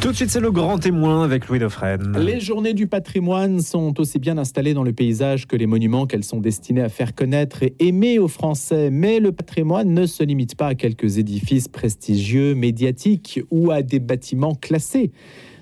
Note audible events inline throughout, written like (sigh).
Tout de suite, c'est le grand témoin avec Louis Dauphren. Les journées du patrimoine sont aussi bien installées dans le paysage que les monuments qu'elles sont destinées à faire connaître et aimer aux Français. Mais le patrimoine ne se limite pas à quelques édifices prestigieux, médiatiques ou à des bâtiments classés.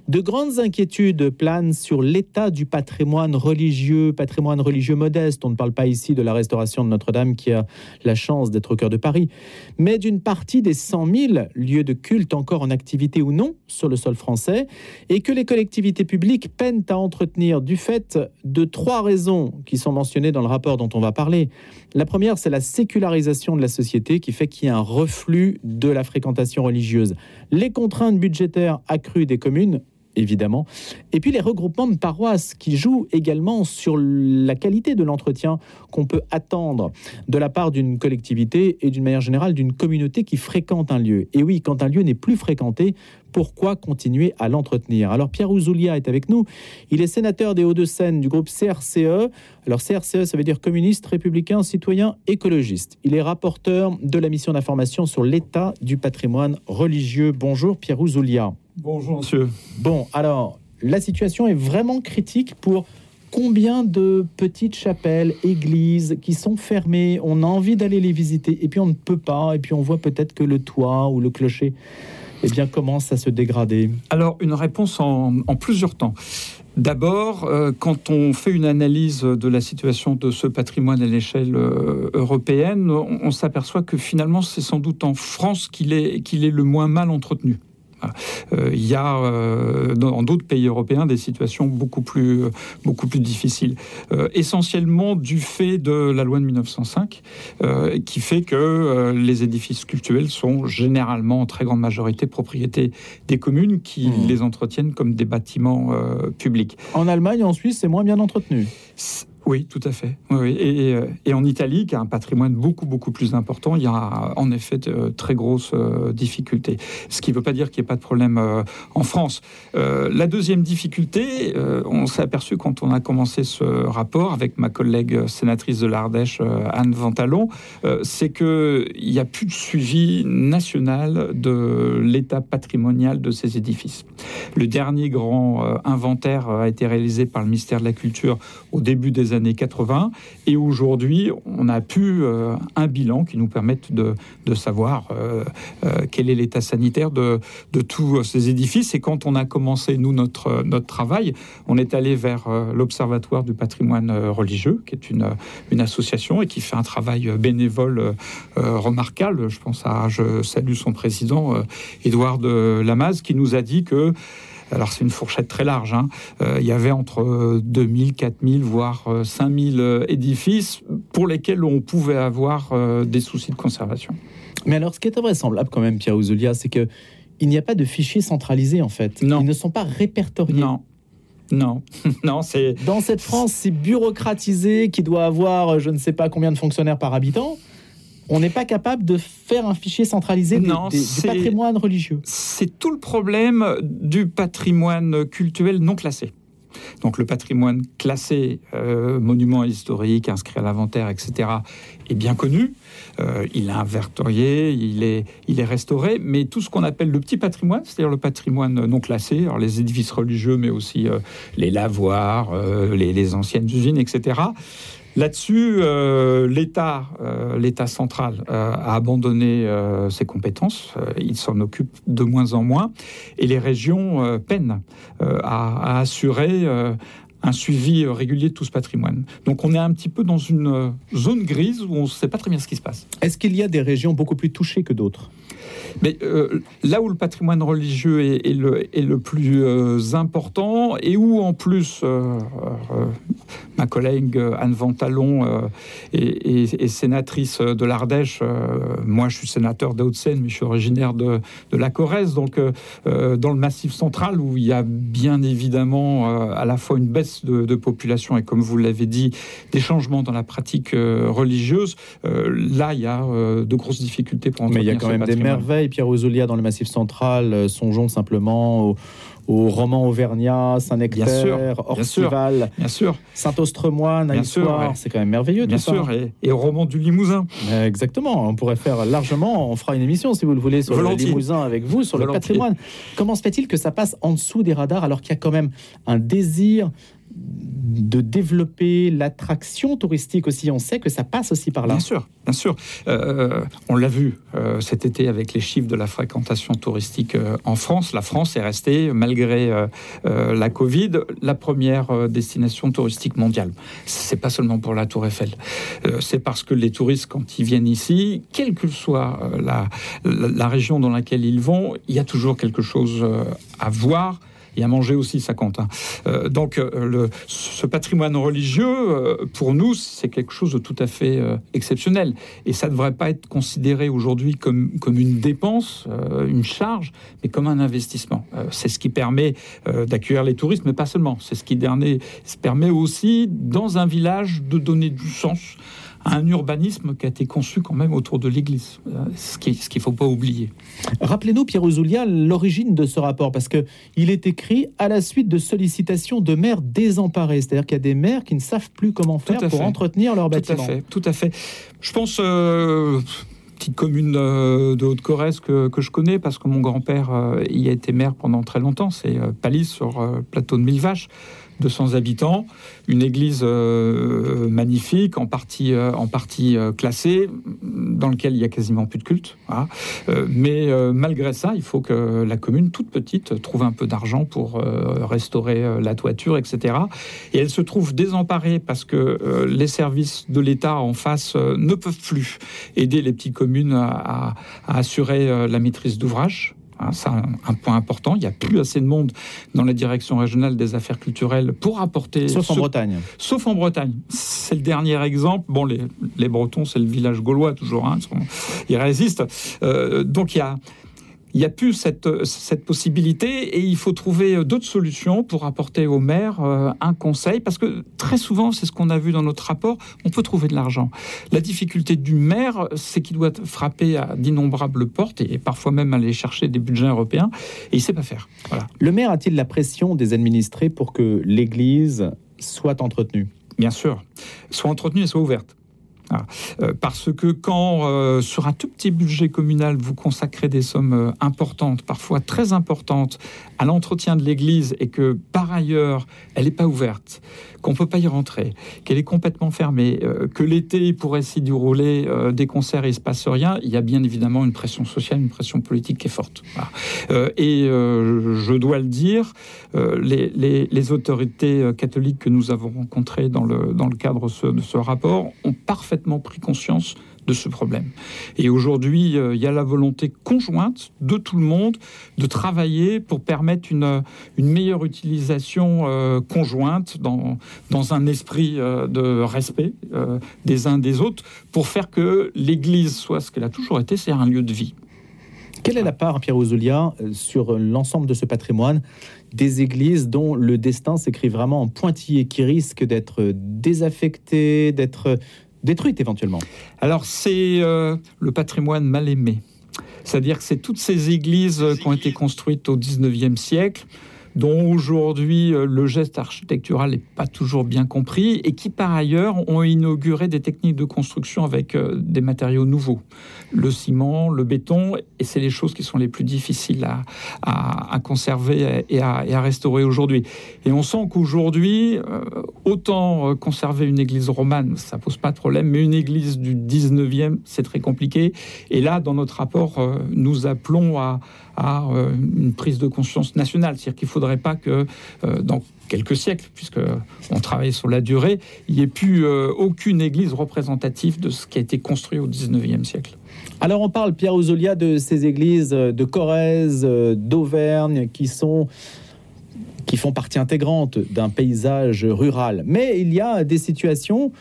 De grandes inquiétudes planent sur l'état du patrimoine religieux, patrimoine religieux modeste. On ne parle pas ici de la restauration de Notre-Dame qui a la chance d'être au cœur de Paris, mais d'une partie des 100 000 lieux de culte encore en activité ou non sur le sol français et que les collectivités publiques peinent à entretenir du fait de trois raisons qui sont mentionnées dans le rapport dont on va parler. La première, c'est la sécularisation de la société qui fait qu'il y a un reflux de la fréquentation religieuse. Les contraintes budgétaires accrues des communes évidemment. Et puis les regroupements de paroisses qui jouent également sur la qualité de l'entretien qu'on peut attendre de la part d'une collectivité et d'une manière générale d'une communauté qui fréquente un lieu. Et oui, quand un lieu n'est plus fréquenté, pourquoi continuer à l'entretenir? Alors Pierre Ouzoulia est avec nous. Il est sénateur des Hauts-de-Seine du groupe CRCE. Alors CRCE, ça veut dire communiste, républicain, citoyen, écologiste. Il est rapporteur de la mission d'information sur l'état du patrimoine religieux. Bonjour Pierre Ouzoulia. Bonjour monsieur. Bon, alors, la situation est vraiment critique pour combien de petites chapelles, églises qui sont fermées, on a envie d'aller les visiter, et puis on ne peut pas, et puis on voit peut-être que le toit ou le clocher eh bien, commence à se dégrader Alors, une réponse en, plusieurs temps. D'abord, euh, quand on fait une analyse de la situation de ce patrimoine à l'échelle euh, européenne, on, s'aperçoit que finalement, c'est sans doute en France qu'il est, qu'il est le moins mal entretenu. Euh, il y a euh, dans d'autres pays européens des situations beaucoup plus, beaucoup plus difficiles, euh, essentiellement du fait de la loi de 1905, qui fait que les édifices cultuels sont généralement en très grande majorité propriété des communes qui mmh. les entretiennent comme des bâtiments publics. En Allemagne en Suisse, c'est moins bien entretenu. Oui, tout à fait. Euh, et, en Italie, qui a un patrimoine beaucoup, beaucoup plus important, il y a en effet de très grosses euh, difficultés. Ce qui ne veut pas dire qu'il n'y ait pas de problème euh, en France. la deuxième difficulté, on s'est aperçu quand on a commencé ce rapport avec ma collègue sénatrice de l'Ardèche, Anne Ventalon, c'est qu'il n'y a plus de suivi national de l'état patrimonial de ces édifices. Le dernier grand inventaire a été réalisé par le ministère de la Culture au début des années 80. Et aujourd'hui, on a pu euh, un bilan qui nous permette de, de savoir euh, euh, quel est l'état sanitaire de, de, tous ces édifices. Et quand on a commencé, nous, notre, notre travail, on est allé vers l'Observatoire du patrimoine religieux, qui est une, une association et qui fait un travail bénévole remarquable. Je pense à, je salue son président, Édouard de Lamaze, qui nous a dit que alors c'est une fourchette très large. Hein. Euh, il y avait entre 2000, 4000, voire 5000 euh, euh, édifices pour lesquels on pouvait avoir des soucis de conservation. Mais alors, ce qui est invraisemblable quand même, Pierre Ouzoulia, c'est que il n'y a pas de fichiers centralisés en fait. Non. Ils ne sont pas répertoriés. Non. Non, (laughs) non, c'est dans cette France si bureaucratisée qui doit avoir je ne sais pas combien de fonctionnaires par habitant on n'est pas capable de faire un fichier centralisé du patrimoine religieux. C'est tout le problème du patrimoine culturel non classé. Donc le patrimoine classé, euh, monument historique, inscrit à l'inventaire, etc., est bien connu. Euh, il est inventorié, il est, il est restauré, mais tout ce qu'on appelle le petit patrimoine, c'est-à-dire le patrimoine non classé, alors les édifices religieux, mais aussi euh, les lavoirs, les, les, anciennes usines, etc., Là-dessus, euh, l'État, euh, l'État central euh, a abandonné ses compétences. il s'en occupe de moins en moins, et les régions peinent à, à, assurer un suivi régulier de tout ce patrimoine. Donc on est un petit peu dans une zone grise où on ne sait pas très bien ce qui se passe. Est-ce qu'il y a des régions beaucoup plus touchées que d'autres? Mais euh, là où le patrimoine religieux est, le, est le, plus euh, important et où en plus euh, ma collègue Anne Ventalon est, sénatrice de l'Ardèche, moi je suis sénateur de Haute-Seine, mais je suis originaire de, de la Corrèze, donc dans le massif central où il y a bien évidemment à la fois une baisse de, de population et comme vous l'avez dit, des changements dans la pratique religieuse, là il y a de grosses difficultés pour Mais il y a quand même des merveilles Pierre Ouzoulia, dans le Massif central. songeons simplement au au roman Auvergnat, Saint-Nectaire, Orcival, Saint-Ostremoine, à c'est quand même merveilleux. Bien sûr, et, au roman du Limousin. Exactement, on pourrait faire largement, on fera une émission si vous le voulez sur le Limousin avec vous, sur le patrimoine. Comment se fait-il que ça passe en dessous des radars alors qu'il y a quand même un désir de développer l'attraction touristique aussi. On sait que ça passe aussi par là. Bien sûr, bien sûr. Euh, on l'a vu euh, cet été avec les chiffres de la fréquentation touristique euh, en France. La France est restée, malgré la Covid, la première destination touristique mondiale. C'est pas seulement pour la Tour Eiffel. C'est parce que les touristes, quand ils viennent ici, quelle que soit la, la région dans laquelle ils vont, il y a toujours quelque chose à voir et à manger aussi, ça compte. Hein. Euh, donc, euh, ce patrimoine religieux, euh, pour nous, c'est quelque chose de tout à fait exceptionnel. Et ça ne devrait pas être considéré aujourd'hui comme, comme une dépense, une charge, mais comme un investissement. c'est ce qui permet d'accueillir les touristes, mais pas seulement. C'est ce qui permet aussi, dans un village, de donner du sens un urbanisme qui a été conçu quand même autour de l'Église, euh, ce qu'il ne faut pas oublier. Rappelez-nous, Pierre Ouzoulia, l'origine de ce rapport, parce qu'il est écrit à la suite de sollicitations de maires désemparés, c'est-à-dire qu'il y a des maires qui ne savent plus comment faire pour entretenir leur bâtiment. Tout à fait, tout à fait. Je pense... Euh, petite commune euh, de Haute-Corrèze que, je connais parce que mon grand-père y a été maire pendant très longtemps, c'est Palis sur le plateau de Millevaches. 200 habitants, une église euh, magnifique, en partie, euh, en partie euh, classée, dans lequel il y a quasiment plus de culte. mais malgré ça, il faut que la commune, toute petite, trouve un peu d'argent pour restaurer la toiture, etc. Et elle se trouve désemparée parce que les services de l'État en face ne peuvent plus aider les petites communes à assurer la maîtrise d'ouvrage. Hein, c'est un, point important. Il n'y a plus assez de monde dans la direction régionale des affaires culturelles pour apporter. Sauf en Bretagne. Sauf en Bretagne. C'est le dernier exemple. Bon, les, les Bretons, c'est le village gaulois toujours. Hein, ils résistent. Euh, donc il y a il n'y a plus cette, cette possibilité et il faut trouver d'autres solutions pour apporter aux maires euh, un conseil parce que très souvent, c'est ce qu'on a vu dans notre rapport, on peut trouver de l'argent. La difficulté du maire, c'est qu'il doit frapper à d'innombrables portes et parfois même aller chercher des budgets européens et il ne sait pas faire. Voilà. Le maire a-t-il la pression des administrés pour que l'Église soit entretenue? Bien sûr, soit entretenue et soit ouverte. Ah. Euh, parce que quand euh, sur un tout petit budget communal vous consacrez des sommes euh, importantes, parfois très importantes, à l'entretien de l'Église et que par ailleurs elle n'est pas ouverte, qu'on peut pas y rentrer, qu'elle est complètement fermée, que l'été pourrait s'y dérouler des concerts et il se passe rien, il y a bien évidemment une pression sociale, une pression politique qui est forte. et je dois le dire, les, autorités catholiques que nous avons rencontrées dans le cadre de ce rapport ont parfaitement pris conscience de ce problème. Et aujourd'hui, euh, il y a la volonté conjointe de tout le monde de travailler pour permettre une, meilleure utilisation euh, conjointe dans, dans un esprit euh, de respect des uns des autres pour faire que l'Église soit ce qu'elle a toujours été, c'est un lieu de vie. Quelle est la part, Pierre Ouzoulia, sur l'ensemble de ce patrimoine des églises dont le destin s'écrit vraiment en pointillé, qui risque d'être désaffecté, d'être détruite éventuellement Alors c'est euh, le patrimoine mal aimé. C'est-à-dire que c'est toutes ces églises qui ont été construites au 19e siècle, dont aujourd'hui euh, le geste architectural n'est pas toujours bien compris, et qui par ailleurs ont inauguré des techniques de construction avec euh, des matériaux nouveaux, le ciment, le béton, et c'est les choses qui sont les plus difficiles à, conserver et à, et à restaurer aujourd'hui. Et on sent qu'aujourd'hui, euh, autant conserver une église romane, ça pose pas de problème, mais une église du 19e, c'est très compliqué. Et là, dans notre rapport, nous appelons à, à une prise de conscience nationale, c'est-à-dire qu'il faut pas que euh, dans quelques siècles, puisque on travaille sur la durée, il n'y ait plus euh, aucune église représentative de ce qui a été construit au 19e siècle. Alors on parle, Pierre Ouzolia, de ces églises de Corrèze, d'Auvergne, qui sont qui font partie intégrante d'un paysage rural. Mais il y a des situations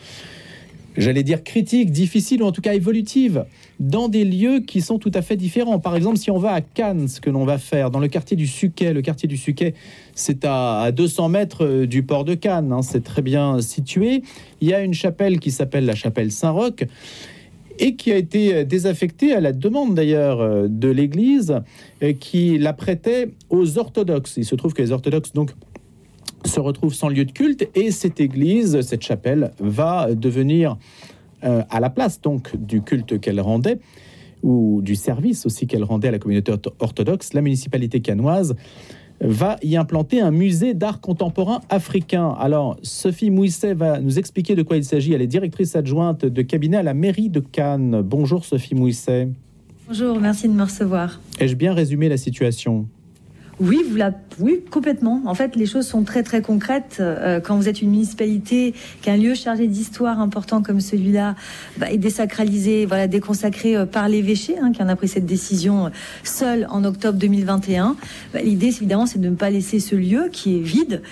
j'allais dire critiques, difficiles ou en tout cas évolutives, dans des lieux qui sont tout à fait différents. Par exemple, si on va à Cannes, ce que l'on va faire dans le quartier du Suquet, le quartier du Suquet, c'est à 200 mètres euh, du port de Cannes, hein, c'est très bien situé. Il y a une chapelle qui s'appelle la chapelle Saint-Roch. et qui a été désaffectée à la demande d'ailleurs de l'Église qui la prêtait aux orthodoxes. Il se trouve que les orthodoxes donc se retrouvent sans lieu de culte et cette église, cette chapelle va devenir à la place donc du culte qu'elle rendait ou du service aussi qu'elle rendait à la communauté orthodoxe, la municipalité canoise va y implanter un musée d'art contemporain africain. Alors, Sophie Mouisset va nous expliquer de quoi il s'agit. Elle est directrice adjointe de cabinet à la mairie de Cannes. Bonjour Sophie Mouisset. Bonjour, merci de me recevoir. Ai-je bien résumé la situation? Oui, vous la... oui, complètement. En fait, les choses sont très très concrètes. Euh, quand vous êtes une municipalité, qu'un lieu chargé d'histoire important comme celui-là bah, est désacralisé, voilà, déconsacré euh, par l'évêché, hein, qui en a pris cette décision euh, seul en octobre 2021. Bah, l'idée, évidemment, c'est de ne pas laisser ce lieu qui est vide,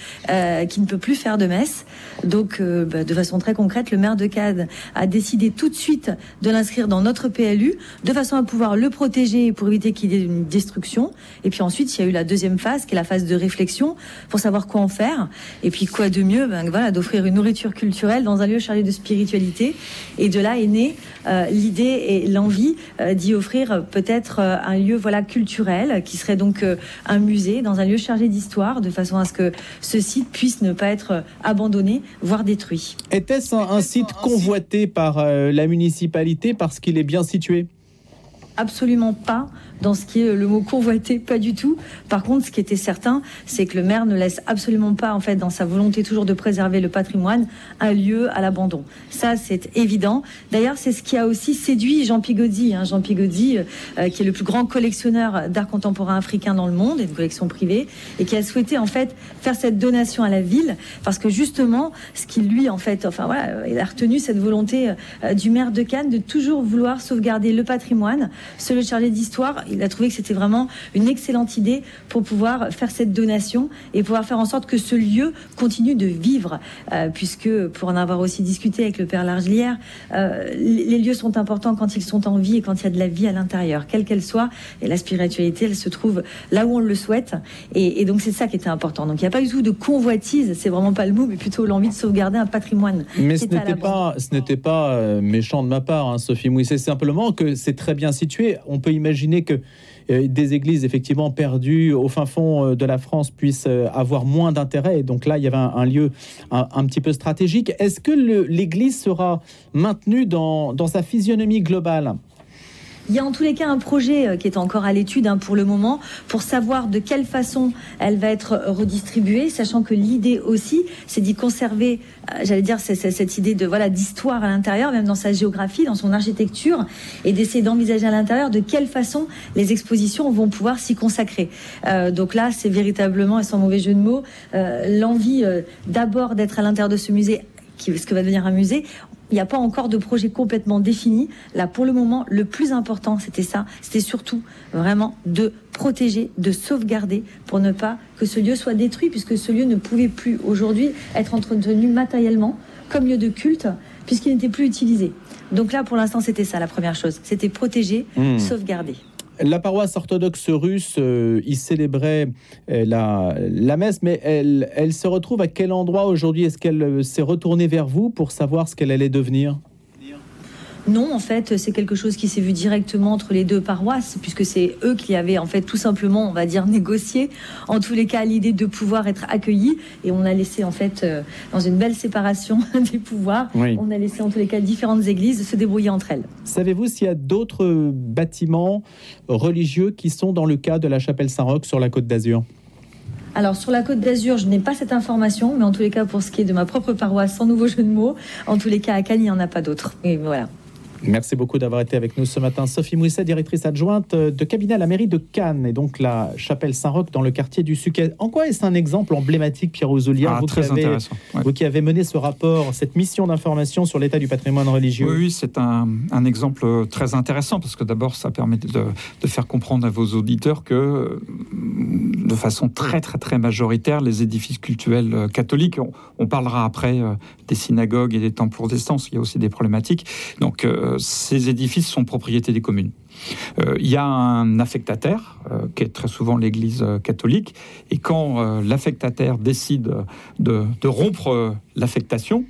qui ne peut plus faire de messe. Donc, bah, de façon très concrète, le maire de Cade a décidé tout de suite de l'inscrire dans notre PLU, de façon à pouvoir le protéger pour éviter qu'il y ait une destruction. Et puis ensuite, il y a eu la deuxième phase, qui est la phase de réflexion, pour savoir quoi en faire. Et puis quoi de mieux, ben, voilà, d'offrir une nourriture culturelle dans un lieu chargé de spiritualité. Et de là est née euh, l'idée et l'envie euh, d'y offrir peut-être euh, un lieu voilà culturel, qui serait donc un musée dans un lieu chargé d'histoire, de façon à ce que ce site puisse ne pas être abandonné, voire détruit. Était-ce un site convoité par la municipalité parce qu'il est bien situé? Absolument pas dans ce qui est le mot convoité, pas du tout. Par contre, ce qui était certain, c'est que le maire ne laisse absolument pas, en fait, dans sa volonté toujours de préserver le patrimoine, un lieu à l'abandon. Ça, c'est évident. D'ailleurs, c'est ce qui a aussi séduit Jean Pigozzi. Hein. Jean Pigozzi, euh, qui est le plus grand collectionneur d'art contemporain africain dans le monde, et une collection privée, et qui a souhaité, en fait, faire cette donation à la ville, parce que justement, ce qui lui, en fait, enfin voilà, il a retenu cette volonté euh, du maire de Cannes de toujours vouloir sauvegarder le patrimoine, se le chargé d'histoire il a trouvé que c'était vraiment une excellente idée pour pouvoir faire cette donation et pouvoir faire en sorte que ce lieu continue de vivre, euh, puisque pour en avoir aussi discuté avec le père Largelière, euh, les lieux sont importants quand ils sont en vie et quand il y a de la vie à l'intérieur, quelle qu'elle soit. Et la spiritualité, elle se trouve là où on le souhaite. Et, donc c'est ça qui était important. Donc il n'y a pas du tout de convoitise, c'est vraiment pas le mot, mais plutôt l'envie de sauvegarder un patrimoine. Mais ce n'était pas, ce n'était pas méchant de ma part, hein, Sophie Mouy. C'est simplement que c'est très bien situé. On peut imaginer que euh, des églises effectivement perdues au fin fond euh, de la France puissent euh, avoir moins d'intérêt. Donc là, il y avait un, lieu un, petit peu stratégique. Est-ce que l'Église sera maintenue dans, dans sa physionomie globale? Il y a en tous les cas un projet euh, qui est encore à l'étude hein, pour le moment pour savoir de quelle façon elle va être redistribuée, sachant que l'idée aussi, c'est d'y conserver, euh, j'allais dire, cette idée de voilà d'histoire à l'intérieur, même dans sa géographie, dans son architecture, et d'essayer d'envisager à l'intérieur de quelle façon les expositions vont pouvoir s'y consacrer. Euh, donc là, c'est véritablement, et sans mauvais jeu de mots, l'envie d'abord d'être à l'intérieur de ce musée ce que va devenir un musée. Il n'y a pas encore de projet complètement défini. Là, pour le moment, le plus important, c'était ça. C'était surtout vraiment de protéger, de sauvegarder pour ne pas que ce lieu soit détruit, puisque ce lieu ne pouvait plus aujourd'hui être entretenu matériellement comme lieu de culte, puisqu'il n'était plus utilisé. Donc là, pour l'instant, c'était ça la première chose. C'était protéger, mmh. sauvegarder. La paroisse orthodoxe russe euh, y célébrait euh, la, la, messe, mais elle, elle se retrouve à quel endroit aujourd'hui? Est-ce qu'elle euh, s'est retournée vers vous pour savoir ce qu'elle allait devenir? Non, en fait, c'est quelque chose qui s'est vu directement entre les deux paroisses, puisque c'est eux qui avaient en fait tout simplement, on va dire, négocié, en tous les cas, l'idée de pouvoir être accueillis. Et on a laissé en fait, euh, dans une belle séparation (laughs) des pouvoirs, on a laissé en tous les cas différentes églises se débrouiller entre elles. Savez-vous s'il y a d'autres bâtiments religieux qui sont dans le cas de la chapelle Saint-Roch sur la côte d'Azur? Alors sur la Côte d'Azur, je n'ai pas cette information, mais en tous les cas pour ce qui est de ma propre paroisse, sans nouveau jeu de mots, en tous les cas à Cannes, il n'y en a pas d'autres. Et voilà. Merci beaucoup d'avoir été avec nous ce matin. Sophie Mouisset, directrice adjointe de cabinet à la mairie de Cannes et donc la chapelle Saint-Roch dans le quartier du Suquet. En quoi est-ce un exemple emblématique, Pierre Ouzoulière, ah, vous, très qui avez, vous qui avez mené ce rapport, cette mission d'information sur l'état du patrimoine religieux? Oui, c'est un, exemple très intéressant parce que d'abord, ça permet de, faire comprendre à vos auditeurs que de façon très, très, très majoritaire, les édifices cultuels catholiques, on, parlera après euh, des synagogues et des temples protestants, il y a aussi des problématiques. Donc, euh, ces édifices sont propriété des communes. Euh, il y a un affectataire, euh, qui est très souvent l'Église catholique, et quand l'affectataire décide de, de rompre l'affectation,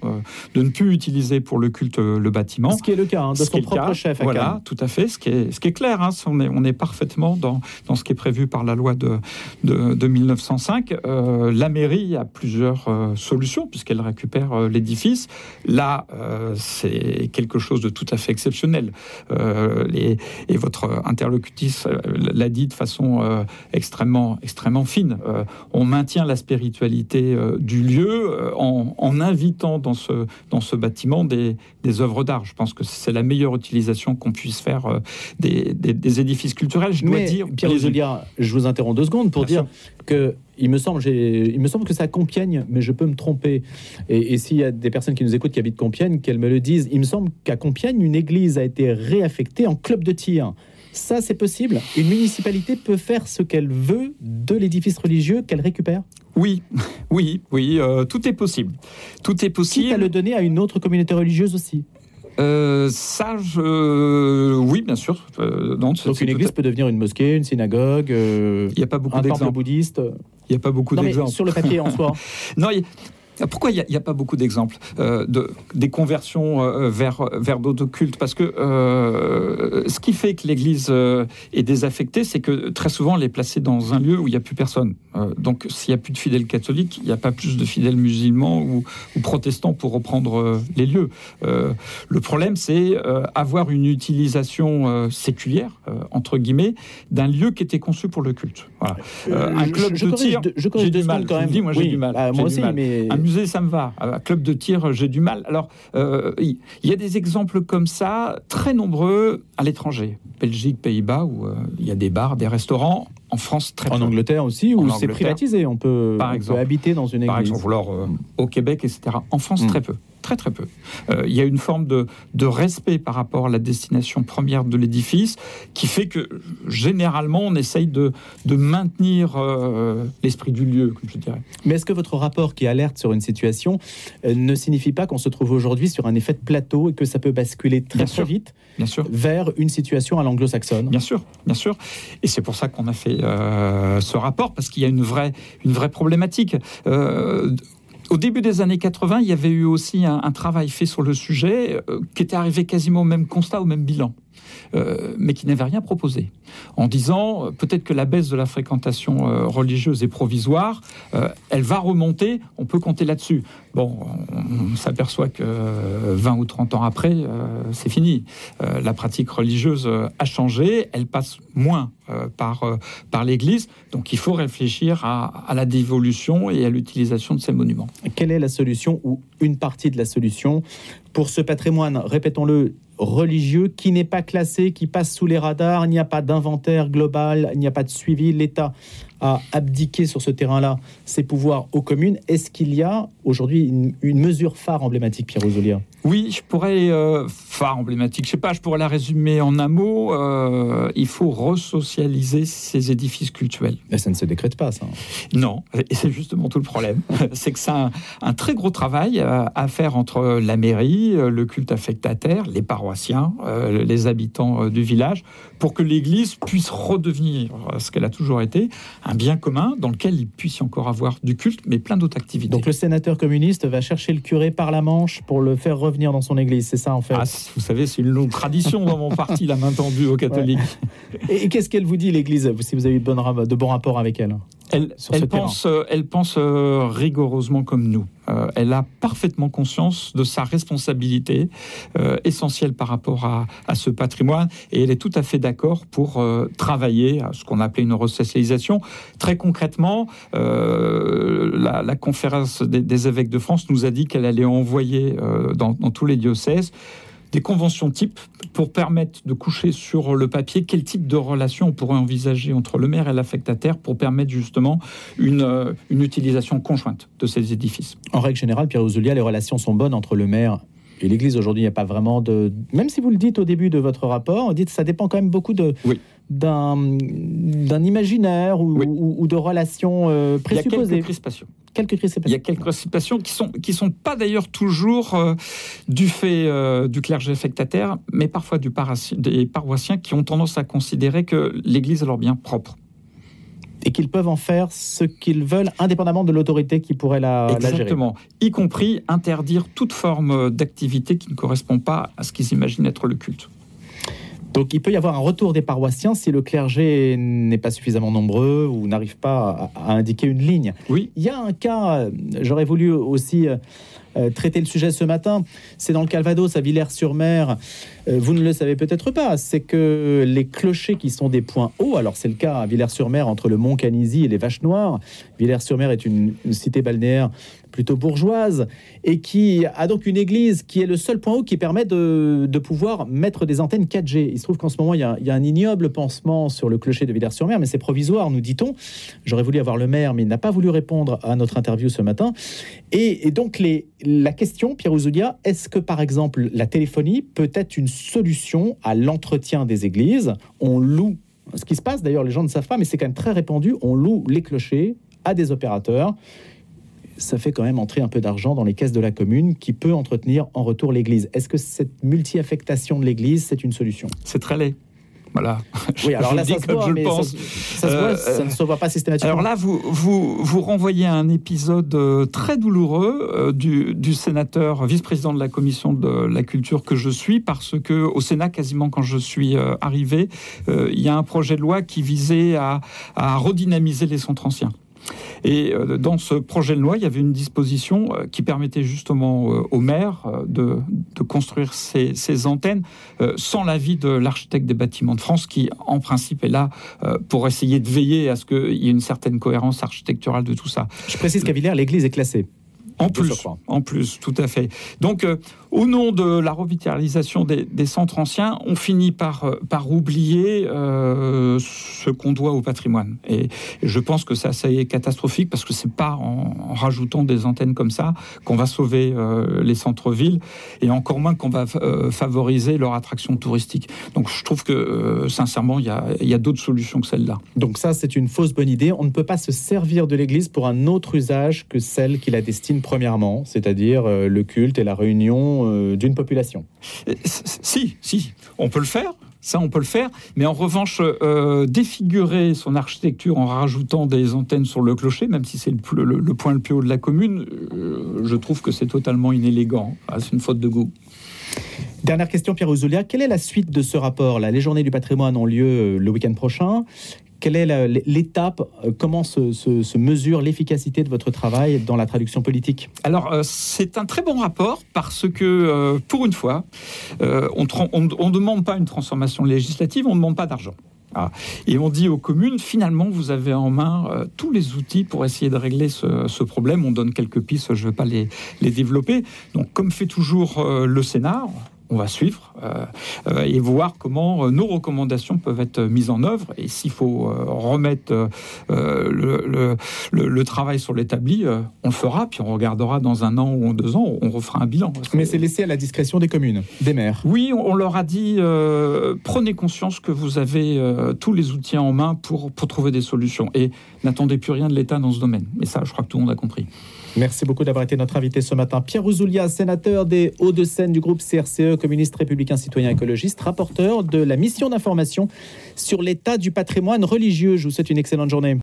de ne plus utiliser pour le culte le bâtiment. Ce qui est le cas hein, de son propre chef. Voilà, tout à fait. Ce qui est, ce qui est clair, hein, on, est, on est parfaitement dans, dans ce qui est prévu par la loi de, de, de 1905. la mairie a plusieurs solutions puisqu'elle récupère l'édifice. Là, c'est quelque chose de tout à fait exceptionnel. Les, et votre interlocutrice euh, l'a dit de façon euh, extrêmement, extrêmement fine. Euh, on maintient la spiritualité du lieu en, invitant dans ce, dans ce bâtiment des, des œuvres d'art. Je pense que c'est la meilleure utilisation qu'on puisse faire des, des, édifices culturels. Je dois dire, Pierre Julia, je vous interromps deux secondes pour dire que il me semble, il me semble que c'est à Compiègne, mais je peux me tromper. Et, et s'il y a des personnes qui nous écoutent qui habitent Compiègne, qu'elles me le disent. Il me semble qu'à Compiègne, une église a été réaffectée en club de tir. Ça, c'est possible. Une municipalité peut faire ce qu'elle veut de l'édifice religieux qu'elle récupère. Oui, (laughs) oui, oui, euh, tout est possible. Tout est possible. Quitte à le donner à une autre communauté religieuse aussi. Euh, ça, je... oui, bien sûr. Euh, Donc une église peut devenir une mosquée, une synagogue, il y a pas beaucoup un temple bouddhiste. Il n'y a pas beaucoup d'exemples. Sur le papier en soi. (laughs) non, ah, pourquoi il n'y a, pas beaucoup d'exemples euh, de, des conversions euh, vers, vers d'autres cultes? Parce que euh, ce qui fait que l'Église est désaffectée, c'est que très souvent, elle est placée dans un lieu où il n'y a plus personne. donc, s'il n'y a plus de fidèles catholiques, il n'y a pas plus de fidèles musulmans ou protestants pour reprendre les lieux. le problème, c'est avoir une utilisation séculière, entre guillemets, d'un lieu qui était conçu pour le culte. Voilà. un club de tir, j'ai du mal. Quand même. dis, moi, j'ai du mal. Bah, moi aussi, mais musée, ça me va. Un club de tir, j'ai du mal. Alors, euh, il y a des exemples comme ça, très nombreux à l'étranger. Belgique, Pays-Bas, où euh, il y a des bars, des restaurants. En France, très En Angleterre aussi, où c'est privatisé. On peut, Par exemple, habiter dans une église. Par exemple, alors, euh, au Québec, etc. En France, mm. très peu très très peu. Euh, il y a une forme de, de, respect par rapport à la destination première de l'édifice qui fait que généralement on essaye de, de maintenir euh, l'esprit du lieu, comme je dirais. Mais est-ce que votre rapport qui alerte sur une situation euh, ne signifie pas qu'on se trouve aujourd'hui sur un effet de plateau et que ça peut basculer très, très vite bien sûr. vers une situation à l'anglo-saxonne? Bien sûr, bien sûr. Et c'est pour ça qu'on a fait ce rapport, parce qu'il y a une vraie, une vraie problématique au début des années 80, il y avait eu aussi un, travail fait sur le sujet euh, qui était arrivé quasiment au même constat, au même bilan. Euh, mais qui n'avait rien proposé, en disant euh, peut-être que la baisse de la fréquentation religieuse est provisoire, elle va remonter, on peut compter là-dessus. Bon, on, s'aperçoit que 20 ou 30 ans après, c'est fini. la pratique religieuse a changé, elle passe moins par, par l'Église, donc il faut réfléchir à la dévolution et à l'utilisation de ces monuments. Quelle est la solution ou une partie de la solution pour ce patrimoine, répétons-le, religieux qui n'est pas classé, qui passe sous les radars, il n'y a pas d'inventaire global, il n'y a pas de suivi, l'État a abdiqué sur ce terrain-là ses pouvoirs aux communes. Est-ce qu'il y a aujourd'hui une, mesure phare emblématique, Pierre Ozolia Oui, je pourrais, euh, phare emblématique, je sais pas, je pourrais la résumer en un mot. Euh, il faut resocialiser ces édifices cultuels. Mais ça ne se décrète pas, ça. Non, et c'est justement tout le problème. (laughs) c'est que c'est un, très gros travail euh, à faire entre la mairie, le culte affectataire, les paroissiens, les habitants du village, pour que l'Église puisse redevenir ce qu'elle a toujours été, un bien commun dans lequel il puisse encore avoir du culte, mais plein d'autres activités. Donc le sénateur communiste va chercher le curé par la manche pour le faire revenir dans son église, c'est ça en fait ah, Vous savez, c'est une longue tradition dans mon parti, la main tendue aux catholiques. Et, qu'est-ce qu'elle vous dit, l'église, si vous avez de bons rapports avec elle? Elle, pense, euh, elle pense euh, rigoureusement comme nous. Euh, elle a parfaitement conscience de sa responsabilité essentielle par rapport à, ce patrimoine et elle est tout à fait d'accord pour travailler à ce qu'on appelait une resocialisation. Très concrètement, la, conférence des, évêques de France nous a dit qu'elle allait envoyer dans, dans tous les diocèses des conventions types pour permettre de coucher sur le papier quel type de relation on pourrait envisager entre le maire et l'affectataire pour permettre justement une, euh, une utilisation conjointe de ces édifices? En règle générale, Pierre Ouzoulia, les relations sont bonnes entre le maire Et l'Église aujourd'hui, il n'y a pas vraiment de. Même si vous le dites au début de votre rapport, vous dites que ça dépend quand même beaucoup de Oui. d'un d'un imaginaire ou, Oui. ou- ou de relations euh, Il y a présupposées. quelques crispations. Quelques crispations. Il y a quelques crispations qui sont qui sont pas d'ailleurs toujours euh, du fait euh, du clergé affectataire, mais parfois du des paroissiens qui ont tendance à considérer que l'Église est leur bien propre. Et qu'ils peuvent en faire ce qu'ils veulent, indépendamment de l'autorité qui pourrait la, la gérer. Exactement. Y compris interdire toute forme d'activité qui ne correspond pas à ce qu'ils imaginent être le culte. Donc il peut y avoir un retour des paroissiens si le clergé n'est pas suffisamment nombreux ou n'arrive pas à, à indiquer une ligne. Oui. Il y a un cas, euh, j'aurais voulu aussi euh, euh, traiter le sujet ce matin, c'est dans le Calvados, à Villers-sur-Mer. Euh, vous ne le savez peut-être pas, c'est que les clochers qui sont des points hauts, alors c'est le cas à Villers-sur-Mer entre le Mont Canisy et les Vaches Noires. Villers-sur-Mer est une, une cité balnéaire plutôt bourgeoise et qui a donc une église qui est le seul point haut qui permet de, de pouvoir mettre des antennes 4G. Il se trouve qu'en ce moment, il y, a, un ignoble pansement sur le clocher de Villers-sur-Mer, mais c'est provisoire, nous dit-on. J'aurais voulu avoir le maire, mais il n'a pas voulu répondre à notre interview ce matin. Et, donc, la question, Pierre Ouzoulia, est-ce que par exemple la téléphonie peut être une solution à l'entretien des églises? On loue, ce qui se passe d'ailleurs, les gens ne savent pas, mais c'est quand même très répandu, on loue les clochers à des opérateurs. Ça fait quand même entrer un peu d'argent dans les caisses de la commune qui peut entretenir en retour l'église. Est-ce que cette multi-affectation de l'église, c'est une solution? C'est très laid. Voilà. Oui, (laughs) alors Je là, ça dis se voit, je le ça, pense. se- Euh, ça ne se voit pas systématiquement. Alors là, vous, vous, vous renvoyez à un épisode euh, très douloureux euh, du, du sénateur, vice-président de la commission de la culture que je suis, parce que au Sénat, quasiment quand je suis arrivé, euh, il y a un projet de loi qui visait à, à redynamiser les centres anciens. Et euh, dans ce projet de loi, il y avait une disposition euh, qui permettait justement euh, au maire euh, de, de construire ces, ces antennes sans l'avis de l'architecte des bâtiments de France, qui en principe est là pour essayer de veiller à ce qu'il y ait une certaine cohérence architecturale de tout ça. Je précise qu'à Villers, l'église est classée. En plus, en plus, tout à fait. Donc, euh, au nom de la revitalisation des, centres anciens, on finit par, euh, oublier euh, ce qu'on doit au patrimoine. Et, je pense que c'est assez catastrophique parce que c'est pas en, rajoutant des antennes comme ça qu'on va sauver euh, les centres-villes et encore moins qu'on va favoriser leur attraction touristique. Donc, je trouve que, sincèrement, il y a, y a d'autres solutions que celle-là. Donc ça, c'est une fausse bonne idée. On ne peut pas se servir de l'église pour un autre usage que celle qui la destine premièrement, c'est-à-dire le culte et la réunion euh, d'une population. Euh, Si, si, on peut le faire. Ça, on peut le faire, mais en revanche, euh, défigurer son architecture en rajoutant des antennes sur le clocher, même si c'est le, plus- le- le point le plus haut de la commune, euh, je trouve que c'est totalement inélégant. Ah, c'est une faute de goût. Dernière question, Pierre Ouzoulia. Quelle est la suite de ce rapport là Les journées du patrimoine ont lieu le week-end prochain. Quelle est l'étape euh, Comment se, mesure l'efficacité de votre travail dans la traduction politique? Alors, euh, c'est un très bon rapport parce que, euh, pour une fois, on ne demande pas une transformation législative, on ne demande pas d'argent. Ah. Et on dit aux communes, finalement, vous avez en main tous les outils pour essayer de régler ce, problème. On donne quelques pistes, je ne vais pas les, développer. Donc, comme fait toujours le Sénat, on va suivre euh, euh, et voir comment euh, nos recommandations peuvent être mises en œuvre. Et s'il faut remettre le, le- le- le travail sur l'établi, on le fera, puis on regardera dans un an ou en deux ans, on refera un bilan. Mais c'est laissé à la discrétion des communes, des maires. Oui, on on leur a dit euh, prenez conscience que vous avez euh, tous les outils en main pour, pour trouver des solutions et n'attendez plus rien de l'État dans ce domaine. Et ça, je crois que tout le monde a compris. Merci beaucoup d'avoir été notre invité ce matin. Pierre Ouzoulia, sénateur des Hauts-de-Seine du groupe CRCE, communiste républicain citoyen écologiste, rapporteur de la mission d'information sur l'état du patrimoine religieux. Je vous souhaite une excellente journée.